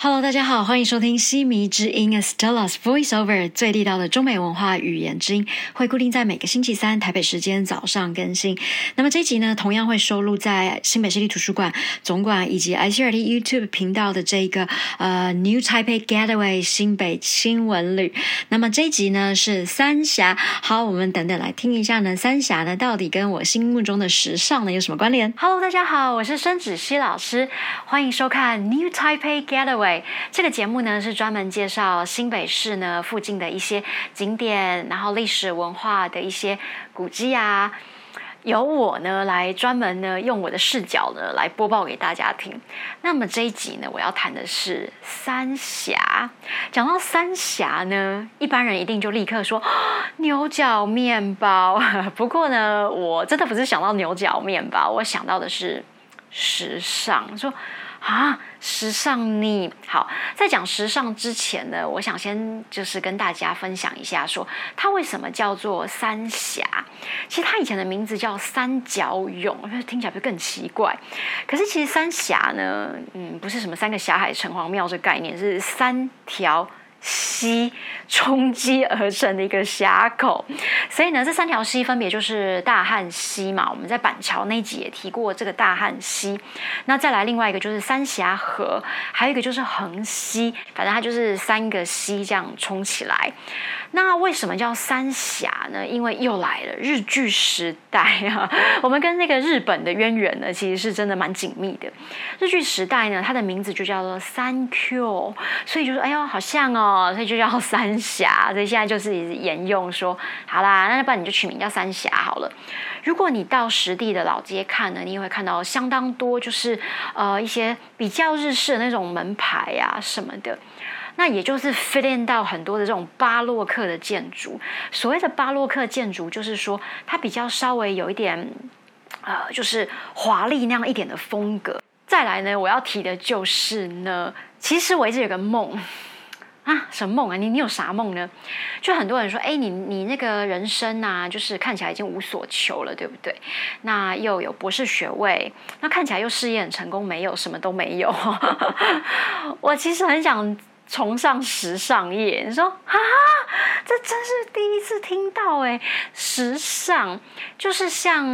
Hello，大家好，欢迎收听西迷之音 Stella's Voiceover 最地道的中美文化语言之音，会固定在每个星期三台北时间早上更新。那么这一集呢，同样会收录在新北市立图书馆总馆以及 ICRT YouTube 频道的这一个呃 New Taipei Getaway 新北新闻旅。那么这一集呢是三峡，好，我们等等来听一下呢，三峡呢到底跟我心目中的时尚呢有什么关联？Hello，大家好，我是申子熙老师，欢迎收看 New Taipei Getaway。这个节目呢是专门介绍新北市呢附近的一些景点，然后历史文化的一些古迹啊，由我呢来专门呢用我的视角呢来播报给大家听。那么这一集呢，我要谈的是三峡。讲到三峡呢，一般人一定就立刻说牛角面包。不过呢，我真的不是想到牛角面包，我想到的是时尚。说。啊，时尚你好，在讲时尚之前呢，我想先就是跟大家分享一下，说它为什么叫做三峡。其实它以前的名字叫三角涌，听起来会更奇怪。可是其实三峡呢，嗯，不是什么三个峡海城隍庙这概念，是三条。溪冲击而成的一个峡口，所以呢，这三条溪分别就是大汉溪嘛。我们在板桥那集也提过这个大汉溪。那再来另外一个就是三峡河，还有一个就是横溪。反正它就是三个溪这样冲起来。那为什么叫三峡呢？因为又来了日剧时代啊，我们跟那个日本的渊源呢，其实是真的蛮紧密的。日剧时代呢，它的名字就叫做三 Q，所以就说哎呦好像哦，哦所以就叫三峡。所以现在就是沿用说，好啦，那要不然你就取名叫三峡好了。如果你到实地的老街看呢，你也会看到相当多，就是呃一些比较日式的那种门牌啊什么的。那也就是 fit in 到很多的这种巴洛克的建筑。所谓的巴洛克建筑，就是说它比较稍微有一点，呃，就是华丽那样一点的风格。再来呢，我要提的就是呢，其实我一直有个梦啊，什么梦啊？你你有啥梦呢？就很多人说，哎，你你那个人生啊，就是看起来已经无所求了，对不对？那又有博士学位，那看起来又事业很成功，没有什么都没有。我其实很想。崇尚时尚业，你说啊，这真是第一次听到哎！时尚就是像，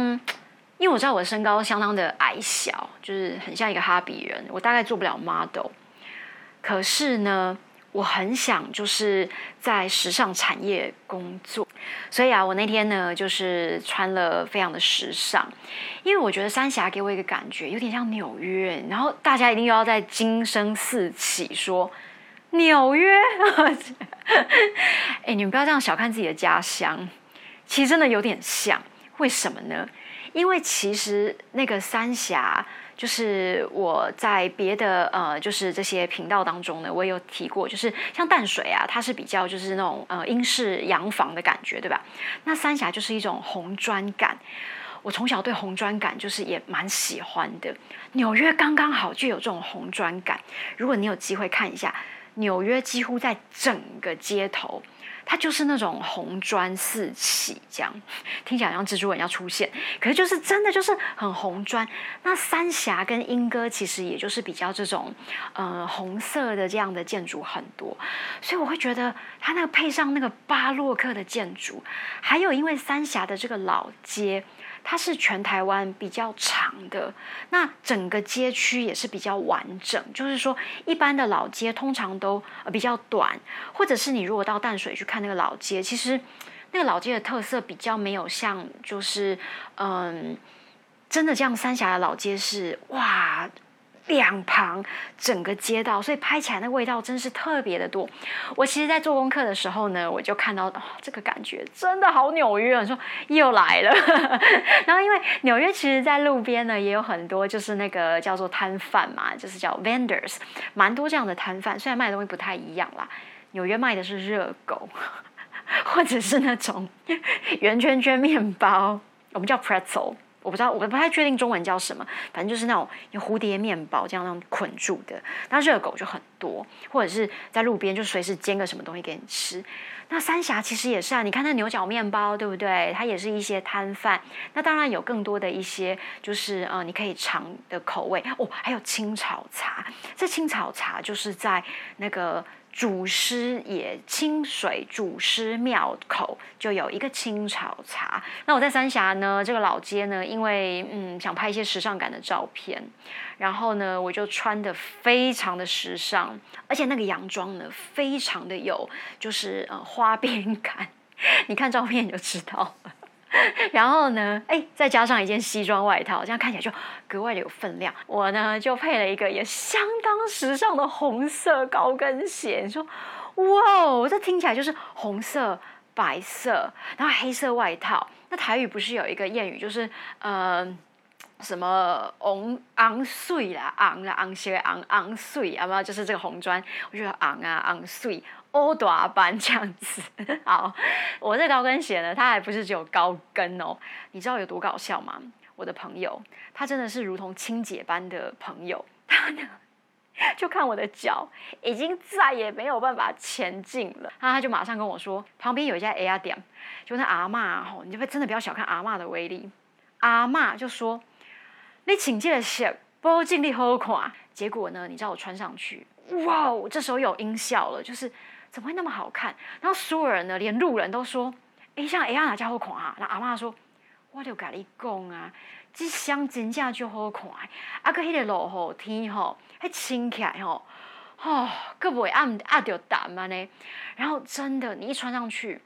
因为我知道我的身高相当的矮小，就是很像一个哈比人，我大概做不了 model。可是呢，我很想就是在时尚产业工作，所以啊，我那天呢就是穿了非常的时尚，因为我觉得三峡给我一个感觉有点像纽约，然后大家一定又要在惊声四起说。纽约，哎，你们不要这样小看自己的家乡，其实真的有点像。为什么呢？因为其实那个三峡，就是我在别的呃，就是这些频道当中呢，我也有提过，就是像淡水啊，它是比较就是那种呃英式洋房的感觉，对吧？那三峡就是一种红砖感。我从小对红砖感就是也蛮喜欢的。纽约刚刚好就有这种红砖感。如果你有机会看一下。纽约几乎在整个街头，它就是那种红砖四起，这样听起来像蜘蛛人要出现，可是就是真的就是很红砖。那三峡跟莺歌其实也就是比较这种呃红色的这样的建筑很多，所以我会觉得它那个配上那个巴洛克的建筑，还有因为三峡的这个老街。它是全台湾比较长的，那整个街区也是比较完整。就是说，一般的老街通常都比较短，或者是你如果到淡水去看那个老街，其实那个老街的特色比较没有像，就是嗯，真的这样三峡的老街是哇。两旁整个街道，所以拍起来那味道真是特别的多。我其实，在做功课的时候呢，我就看到这个感觉真的好纽约啊！说又来了。然后，因为纽约其实，在路边呢也有很多，就是那个叫做摊贩嘛，就是叫 vendors，蛮多这样的摊贩。虽然卖的东西不太一样啦，纽约卖的是热狗，或者是那种圆圈圈面包，我们叫 pretzel。我不知道，我不太确定中文叫什么，反正就是那种有蝴蝶面包这样那种捆住的。那热狗就很多，或者是在路边就随时煎个什么东西给你吃。那三峡其实也是啊，你看那牛角面包，对不对？它也是一些摊贩。那当然有更多的一些，就是呃，你可以尝的口味哦。还有青草茶，这青草茶就是在那个祖师爷清水祖师庙口就有一个青草茶。那我在三峡呢，这个老街呢，因为嗯想拍一些时尚感的照片，然后呢我就穿的非常的时尚，而且那个洋装呢非常的有就是呃花边感，你看照片你就知道了。然后呢，哎，再加上一件西装外套，这样看起来就格外的有分量。我呢就配了一个也相当时尚的红色高跟鞋。你说，哇哦，这听起来就是红色、白色，然后黑色外套。那台语不是有一个谚语，就是呃，什么昂昂碎啦，昂啦昂些昂昂碎，啊不，就是这个红砖，我觉得昂啊昂碎。欧短班这样子，好，我这高跟鞋呢，它还不是只有高跟哦，你知道有多搞笑吗？我的朋友，他真的是如同清洁般的朋友，他呢就看我的脚已经再也没有办法前进了，他他就马上跟我说，旁边有一家 A 店，就那阿妈吼，你就不真的不要小看阿妈的威力，阿妈就说，你请这个鞋不尽力好看，结果呢，你知道我穿上去，哇，这时候有音效了，就是。怎么会那么好看？然后所有人呢，连路人都说：“哎，像哎呀哪家好看啊？”那阿妈说：“我就跟你讲啊，这香真正就好看。啊，个迄个落雨天吼，还清起来吼，哦，个不会暗暗掉淡嘛呢？然后真的，你一穿上去，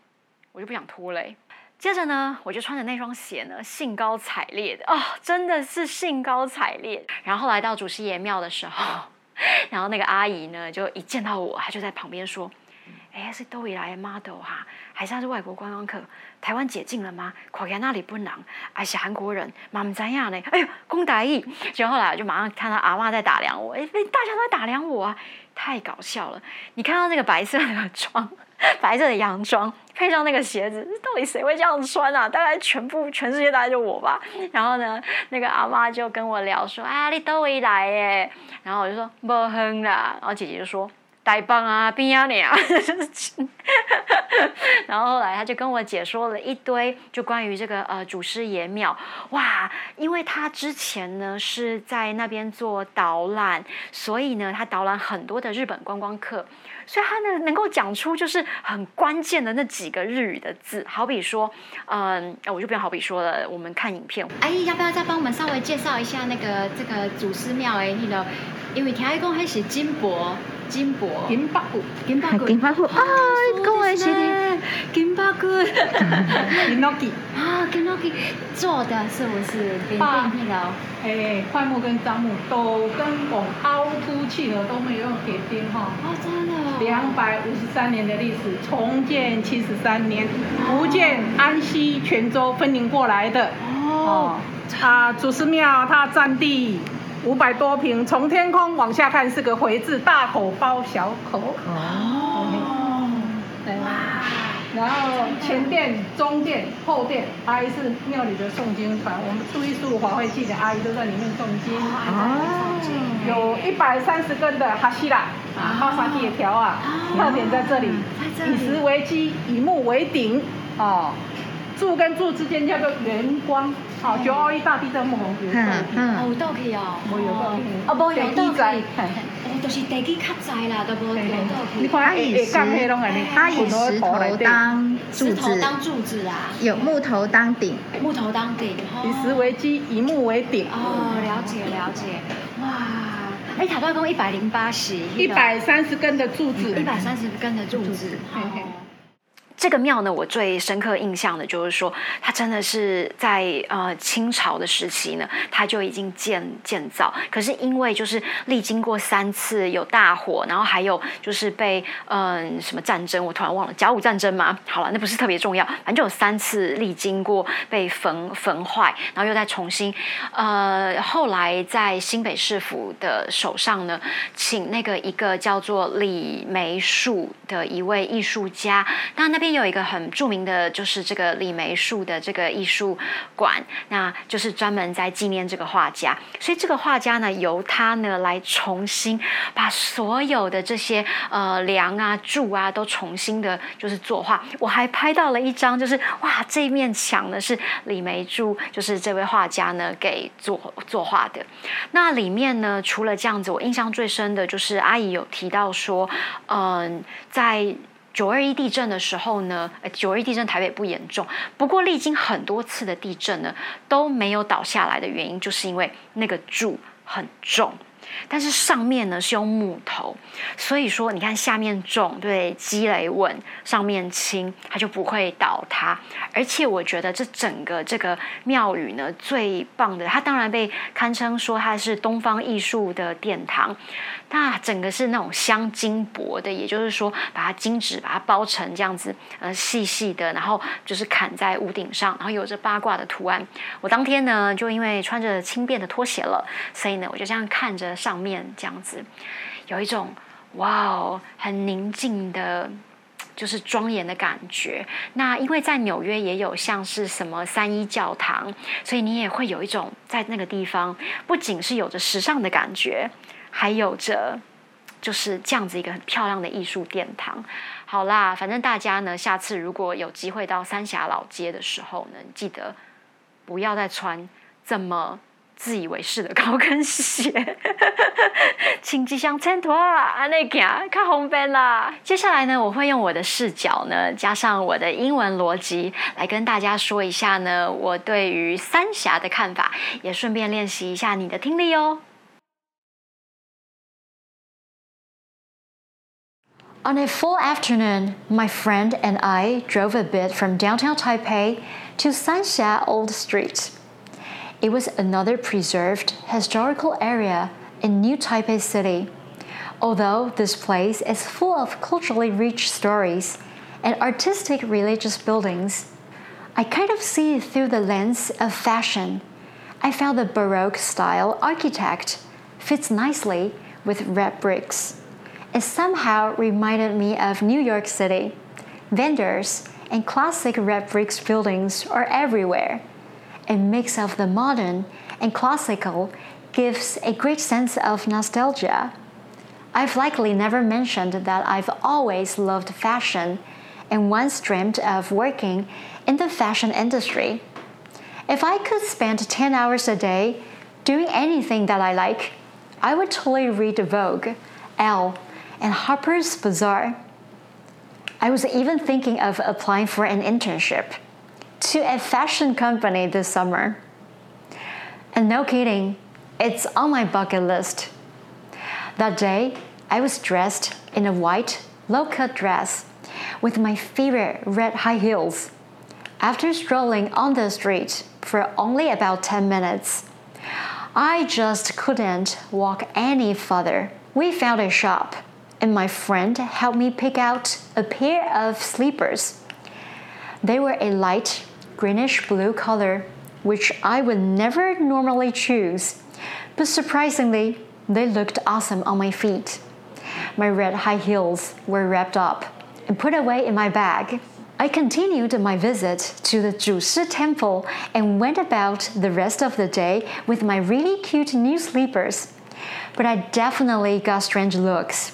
我就不想脱嘞。接着呢，我就穿着那双鞋呢，兴高采烈的哦，真的是兴高采烈。然后来到祖师爷庙的时候，然后那个阿姨呢，就一见到我，她就在旁边说。哎，是都以来的 model 哈，还是他是外国观光客？台湾解禁了吗？跨在那里不能，还是韩国人？妈妈怎样呢？哎呦，公大义！结果后来就马上看到阿妈在打量我，哎，大家都在打量我啊，太搞笑了！你看到那个白色的装，白色的洋装，配上那个鞋子，到底谁会这样穿啊？大概全部全世界大概就我吧。然后呢，那个阿妈就跟我聊说：“啊，你都以来耶。”然后我就说：“不哼啦。”然后姐姐就说。台棒啊，冰啊你啊，然后后来他就跟我解说了一堆，就关于这个呃祖师爷庙。哇，因为他之前呢是在那边做导览，所以呢他导览很多的日本观光客，所以他呢能够讲出就是很关键的那几个日语的字，好比说，嗯，我就不用好比说了，我们看影片，阿姨要不要再帮我们稍微介绍一下那个这个祖师庙哎，那个，因为听伊讲还是金箔。金箔，金箔骨，金箔骨，金箔骨啊！跟我一起的金箔骨，金箔骨啊，金箔骨做的是不是？把那个，哎，块木跟樟木都跟拱凹凸砌的都没有用铁钉哈。哦，真的。两百五十三年的历史，重建七十三年，福建安溪泉州分灵过来的。哦。啊，祖师庙它占地。五百多平，从天空往下看是个回字，大口包小口。哦，哇！然后前殿、中殿、后殿，阿姨是庙里的诵经团，我们初一十五法会记的阿姨都在里面诵经。哦，有一百三十根的哈希拉，啊，哈萨铁条啊，特点在这里，以石为基，以木为顶，哦。柱跟柱之间叫做圆光，好，九二一大地震木红有倒去，哦，有倒去哦，无有倒去，哦，无有倒去，哦，就是地基较窄啦，都无有倒去。你看，以。石，它以石头当柱子，当柱子啊，有木头当顶，木头当顶，以石为基，以木为顶。哦，了解了解，哇，哎，塔多公一百零八十，一百三十根的柱子，一百三十根的柱子，这个庙呢，我最深刻印象的就是说，它真的是在呃清朝的时期呢，它就已经建建造。可是因为就是历经过三次有大火，然后还有就是被嗯什么战争，我突然忘了甲午战争吗？好了，那不是特别重要，反正就有三次历经过被焚焚坏，然后又再重新呃后来在新北市府的手上呢，请那个一个叫做李梅树的一位艺术家，那那边。有一个很著名的，就是这个李梅树的这个艺术馆，那就是专门在纪念这个画家。所以这个画家呢，由他呢来重新把所有的这些呃梁啊柱啊都重新的，就是作画。我还拍到了一张，就是哇，这一面墙呢是李梅柱，就是这位画家呢给作作画的。那里面呢，除了这样子，我印象最深的就是阿姨有提到说，嗯，在。九二一地震的时候呢，九二一地震台北不严重，不过历经很多次的地震呢，都没有倒下来的原因，就是因为那个柱很重。但是上面呢是用木头，所以说你看下面重，对，积累稳，上面轻，它就不会倒塌。而且我觉得这整个这个庙宇呢最棒的，它当然被堪称说它是东方艺术的殿堂。那整个是那种镶金箔的，也就是说把它金纸把它包成这样子，呃细细的，然后就是砍在屋顶上，然后有着八卦的图案。我当天呢就因为穿着轻便的拖鞋了，所以呢我就这样看着。上面这样子，有一种哇哦，很宁静的，就是庄严的感觉。那因为在纽约也有像是什么三一教堂，所以你也会有一种在那个地方，不仅是有着时尚的感觉，还有着就是这样子一个很漂亮的艺术殿堂。好啦，反正大家呢，下次如果有机会到三峡老街的时候呢，记得不要再穿这么。自以为是的高跟鞋，请吉祥前途啊！那行看红边啦。接下来呢，我会用我的视角呢，加上我的英文逻辑，来跟大家说一下呢，我对于三峡的看法，也顺便练习一下你的听力哦。On a full afternoon, my friend and I drove a bit from downtown Taipei to Sanxia Old Street. It was another preserved historical area in New Taipei City. Although this place is full of culturally rich stories and artistic religious buildings, I kind of see it through the lens of fashion. I found the Baroque style architect fits nicely with red bricks. It somehow reminded me of New York City. Vendors and classic red bricks buildings are everywhere a mix of the modern and classical gives a great sense of nostalgia. I've likely never mentioned that I've always loved fashion and once dreamed of working in the fashion industry. If I could spend 10 hours a day doing anything that I like, I would totally read Vogue, Elle, and Harper's Bazaar. I was even thinking of applying for an internship to a fashion company this summer. And no kidding, it's on my bucket list. That day, I was dressed in a white, low cut dress with my favorite red high heels. After strolling on the street for only about 10 minutes, I just couldn't walk any further. We found a shop, and my friend helped me pick out a pair of sleepers. They were a light greenish blue color, which I would never normally choose, but surprisingly, they looked awesome on my feet. My red high heels were wrapped up and put away in my bag. I continued my visit to the Zhushi temple and went about the rest of the day with my really cute new sleepers. But I definitely got strange looks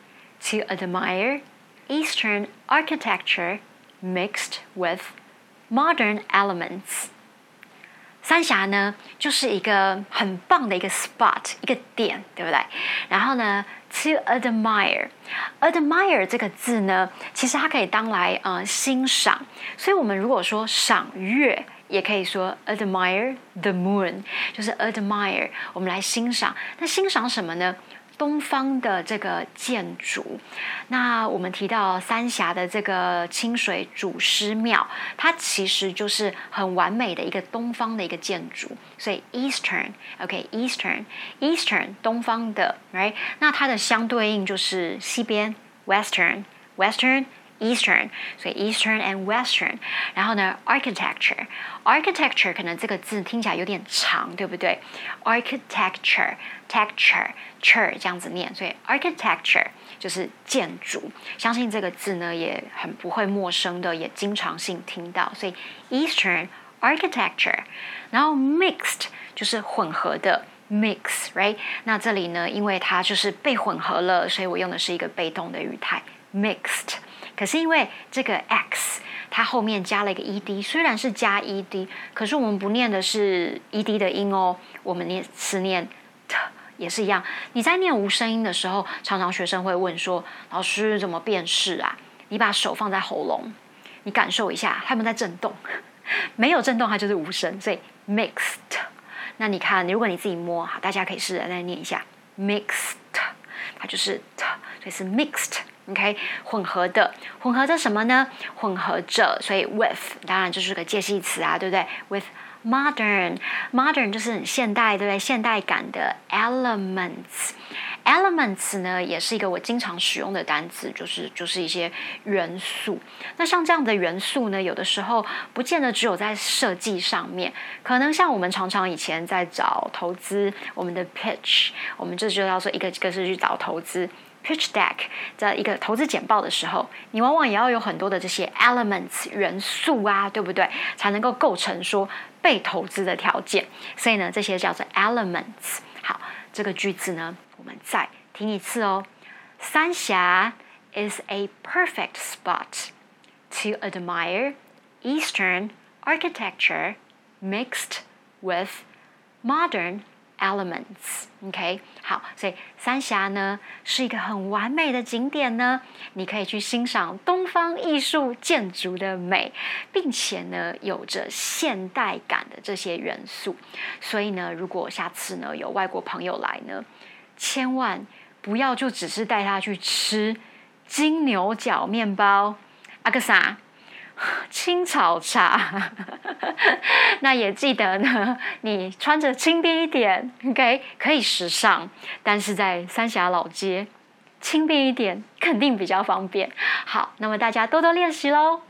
to admire Eastern architecture mixed with modern elements。三峡呢，就是一个很棒的一个 spot，一个点，对不对？然后呢，to admire，admire 这个字呢，其实它可以当来呃欣赏。所以我们如果说赏月，也可以说 admire the moon，就是 admire，我们来欣赏。那欣赏什么呢？ 东方的这个建筑。那我们提到三峡的这个清水祖师庙，它其实就是很完美的一个东方的一个建筑。所以 Eastern，OK，Eastern，Eastern 东方的，right？那它的相对应就是西边 Western，Western。Eastern，所以 Eastern and Western，然后呢，Architecture，Architecture 可能这个字听起来有点长，对不对？Architecture，Texture，Cher 这样子念，所以 Architecture 就是建筑。相信这个字呢也很不会陌生的，也经常性听到。所以 Eastern Architecture，然后 Mixed 就是混合的 Mix，right？那这里呢，因为它就是被混合了，所以我用的是一个被动的语态 Mixed。可是因为这个 x 它后面加了一个 ed，虽然是加 ed，可是我们不念的是 ed 的音哦，我们念是念 t 也是一样。你在念无声音的时候，常常学生会问说：“老师怎么辨识啊？”你把手放在喉咙，你感受一下，它们在震动，没有震动它就是无声。所以 mixed，那你看，如果你自己摸，好，大家可以试着再念一下 mixed，它就是 t，所以是 mixed。OK，混合的，混合着什么呢？混合着，所以 with 当然就是个介系词啊，对不对？with modern，modern 就是很现代，对不对？现代感的 elements，elements 呢也是一个我经常使用的单词，就是就是一些元素。那像这样的元素呢，有的时候不见得只有在设计上面，可能像我们常常以前在找投资，我们的 pitch，我们这就要说一个一个是去找投资。Pitch deck 在一个投资简报的时候，你往往也要有很多的这些 elements 元素啊，对不对？才能够构成说被投资的条件。所以呢，这些叫做 elements。好，这个句子呢，我们再听一次哦。三峡 is a perfect spot to admire Eastern architecture mixed with modern Elements，OK，好，所以三峡呢是一个很完美的景点呢，你可以去欣赏东方艺术建筑的美，并且呢有着现代感的这些元素。所以呢，如果下次呢有外国朋友来呢，千万不要就只是带他去吃金牛角面包，阿克萨？青草茶，那也记得呢。你穿着轻便一点，OK，可以时尚，但是在三峡老街，轻便一点肯定比较方便。好，那么大家多多练习喽。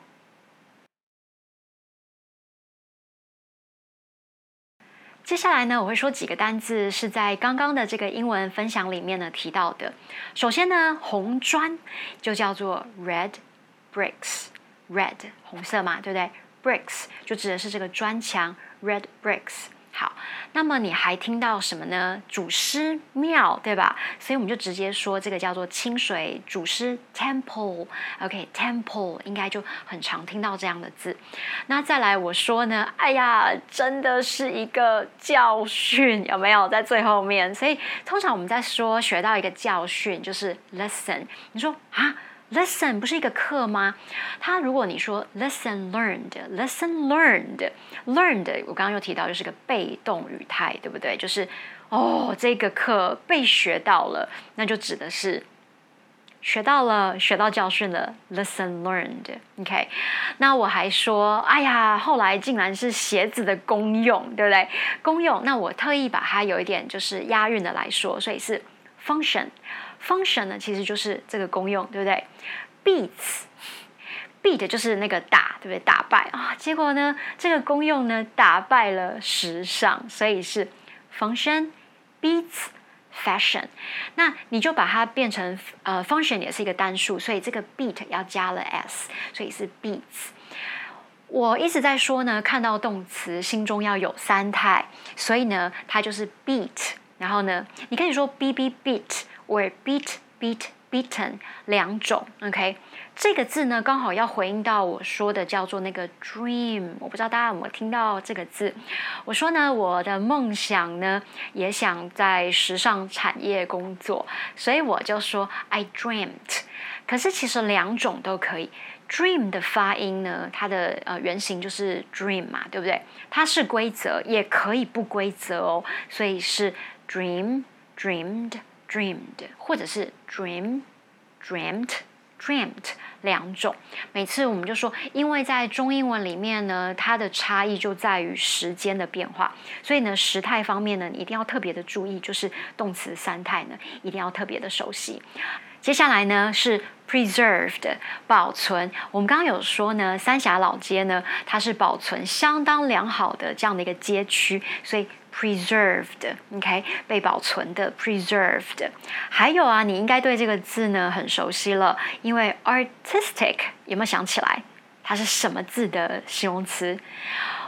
接下来呢，我会说几个单字是在刚刚的这个英文分享里面呢提到的。首先呢，红砖就叫做 red bricks。Red 红色嘛，对不对？Bricks 就指的是这个砖墙，Red bricks。好，那么你还听到什么呢？祖师庙，对吧？所以我们就直接说这个叫做清水祖师 Temple。OK，Temple 应该就很常听到这样的字。那再来我说呢？哎呀，真的是一个教训，有没有在最后面？所以通常我们在说学到一个教训，就是 lesson。你说啊？Lesson 不是一个课吗？它如果你说 lesson learned，lesson learned，learned，我刚刚又提到就是个被动语态，对不对？就是哦，这个课被学到了，那就指的是学到了，学到教训了。Lesson learned，OK。那我还说，哎呀，后来竟然是鞋子的功用，对不对？功用，那我特意把它有一点就是押韵的来说，所以是 function。Function 呢，其实就是这个功用，对不对？beats，beat 就是那个打，对不对？打败啊，结果呢，这个功用呢，打败了时尚，所以是 function beats fashion。那你就把它变成呃，function 也是一个单数，所以这个 beat 要加了 s，所以是 beats。我一直在说呢，看到动词心中要有三态，所以呢，它就是 beat，然后呢，你可以说 bb beat。Were beat beat beaten 两种，OK，这个字呢刚好要回应到我说的叫做那个 dream，我不知道大家有没有听到这个字。我说呢，我的梦想呢也想在时尚产业工作，所以我就说 I dreamt。可是其实两种都可以，dream 的发音呢，它的呃原型就是 dream 嘛，对不对？它是规则，也可以不规则哦，所以是 dream dreamed。dreamed，或者是 dream dreamt dreamt 两种。每次我们就说，因为在中英文里面呢，它的差异就在于时间的变化，所以呢，时态方面呢，你一定要特别的注意，就是动词三态呢，一定要特别的熟悉。接下来呢是 preserved 保存。我们刚刚有说呢，三峡老街呢，它是保存相当良好的这样的一个街区，所以 preserved，OK，被保存的 preserved。还有啊，你应该对这个字呢很熟悉了，因为 artistic 有没有想起来？它是什么字的形容词？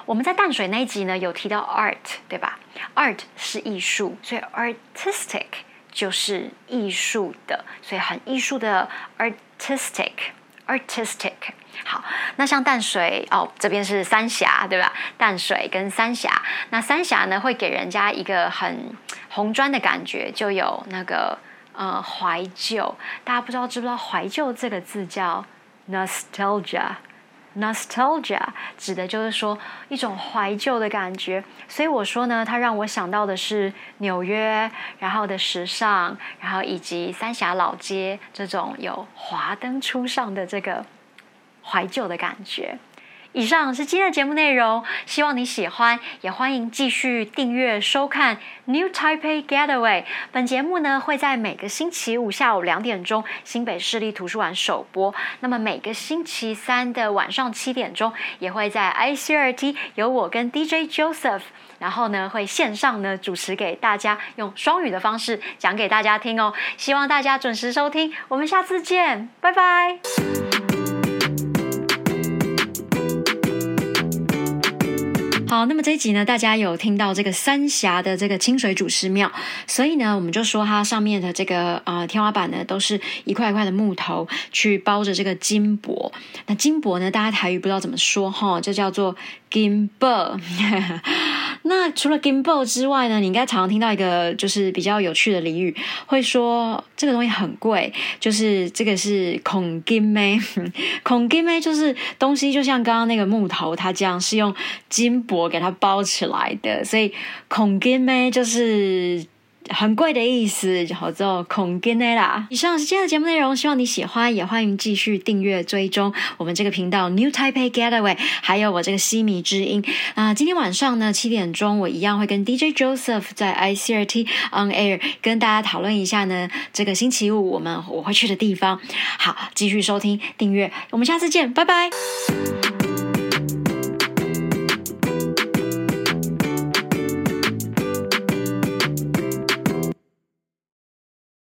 我们在淡水那一集呢有提到 art，对吧？art 是艺术，所以 artistic。就是艺术的，所以很艺术的 artistic，artistic。好，那像淡水哦，这边是三峡，对吧？淡水跟三峡，那三峡呢会给人家一个很红砖的感觉，就有那个呃怀旧。大家不知道知不知道怀旧这个字叫 nostalgia。Nostalgia 指的就是说一种怀旧的感觉，所以我说呢，它让我想到的是纽约，然后的时尚，然后以及三峡老街这种有华灯初上的这个怀旧的感觉。以上是今天的节目内容，希望你喜欢，也欢迎继续订阅收看 New Taipei Getaway。本节目呢会在每个星期五下午两点钟新北市立图书馆首播，那么每个星期三的晚上七点钟也会在 ICRT 由我跟 DJ Joseph，然后呢会线上呢主持给大家，用双语的方式讲给大家听哦。希望大家准时收听，我们下次见，拜拜。好，那么这一集呢，大家有听到这个三峡的这个清水祖师庙，所以呢，我们就说它上面的这个呃天花板呢，都是一块一块的木头去包着这个金箔。那金箔呢，大家台语不知道怎么说哈，就叫做金箔。那除了 gimbal 之外呢，你应该常常听到一个就是比较有趣的俚语，会说这个东西很贵，就是这个是孔金妹，孔金妹就是东西就像刚刚那个木头，它这样是用金箔我给它包起来的，所以孔金咩就是。很贵的意思，叫做孔金内啦。以上是今天的节目内容，希望你喜欢，也欢迎继续订阅追踪我们这个频道 New Taipei Getaway，还有我这个西米之音啊。今天晚上呢七点钟，我一样会跟 DJ Joseph 在 ICRT On Air 跟大家讨论一下呢。这个星期五我们我会去的地方，好，继续收听订阅，我们下次见，拜拜。